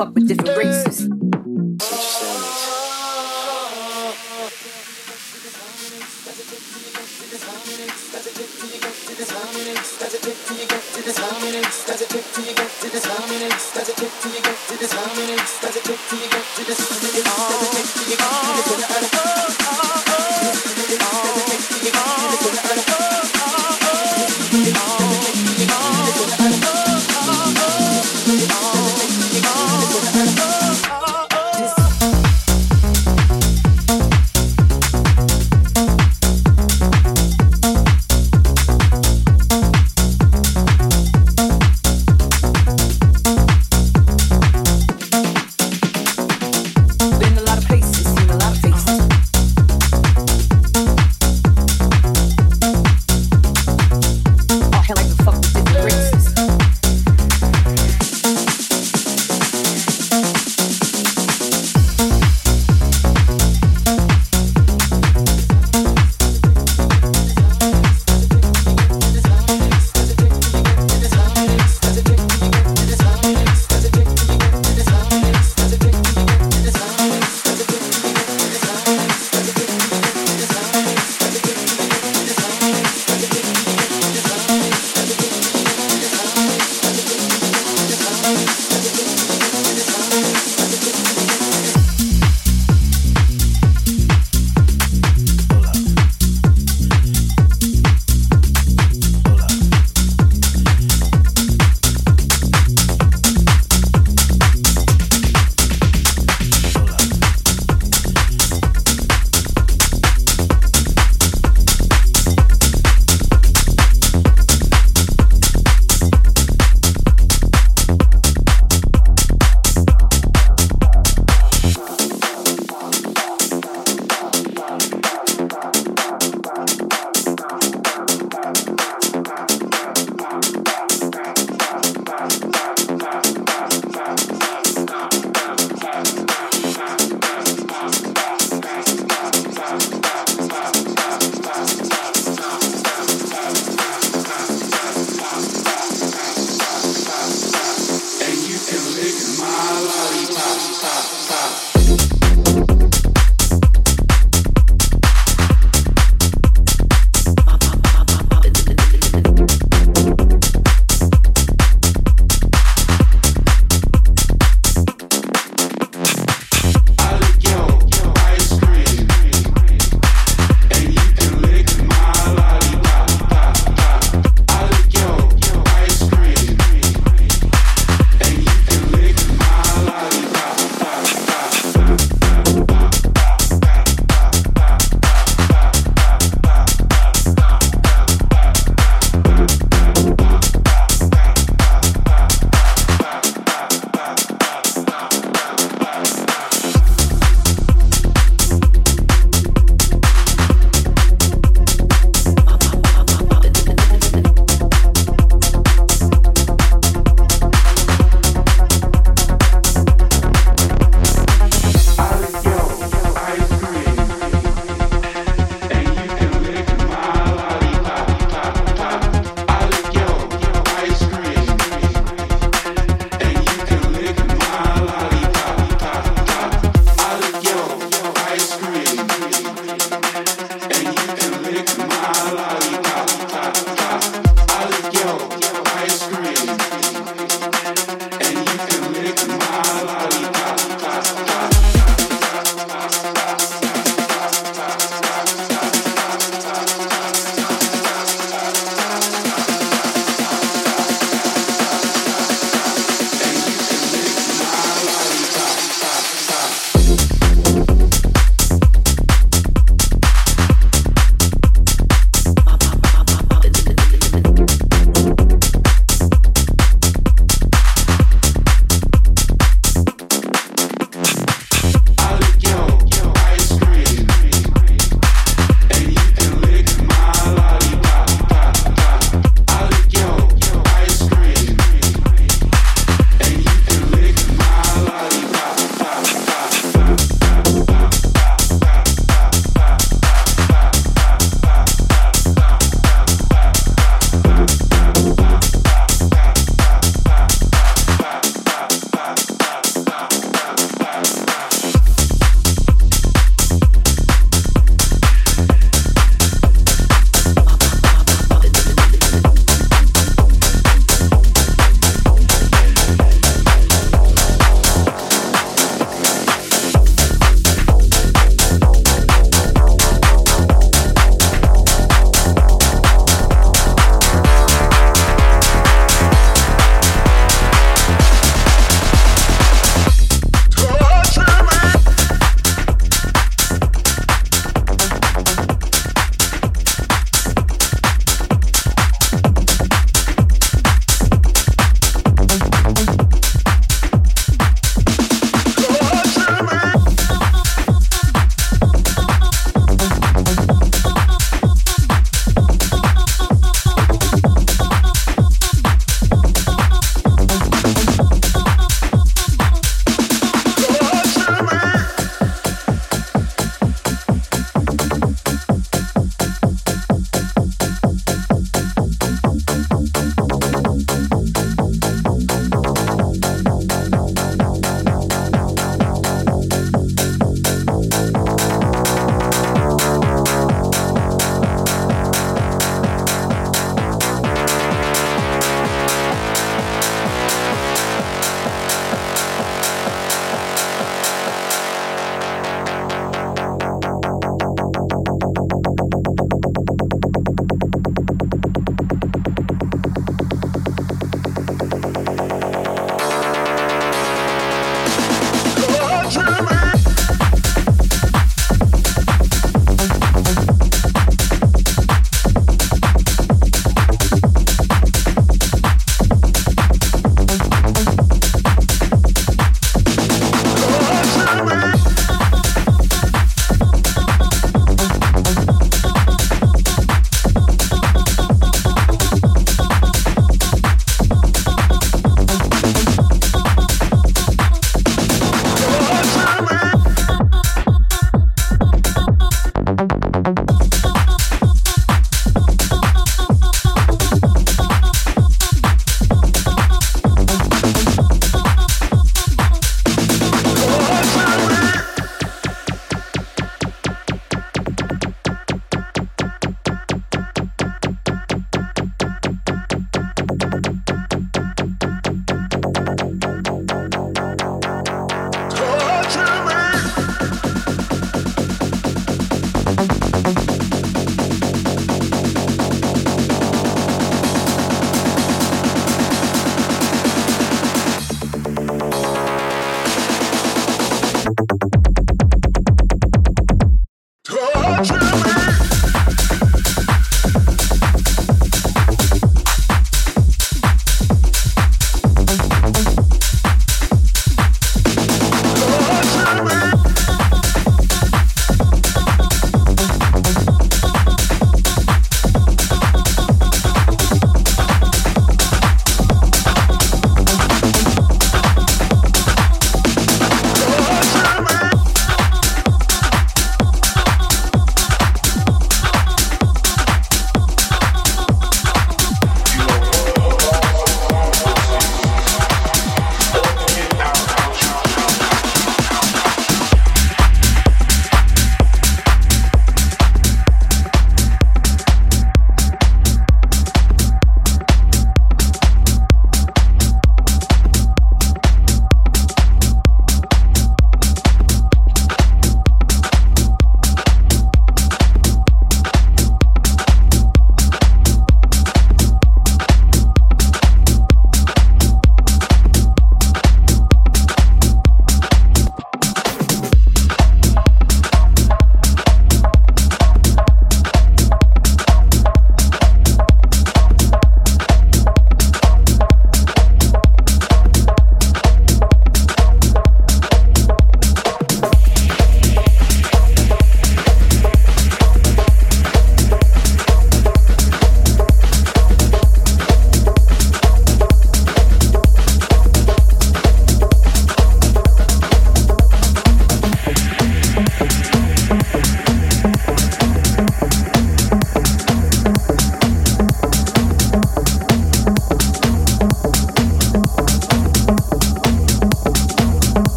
fuck with different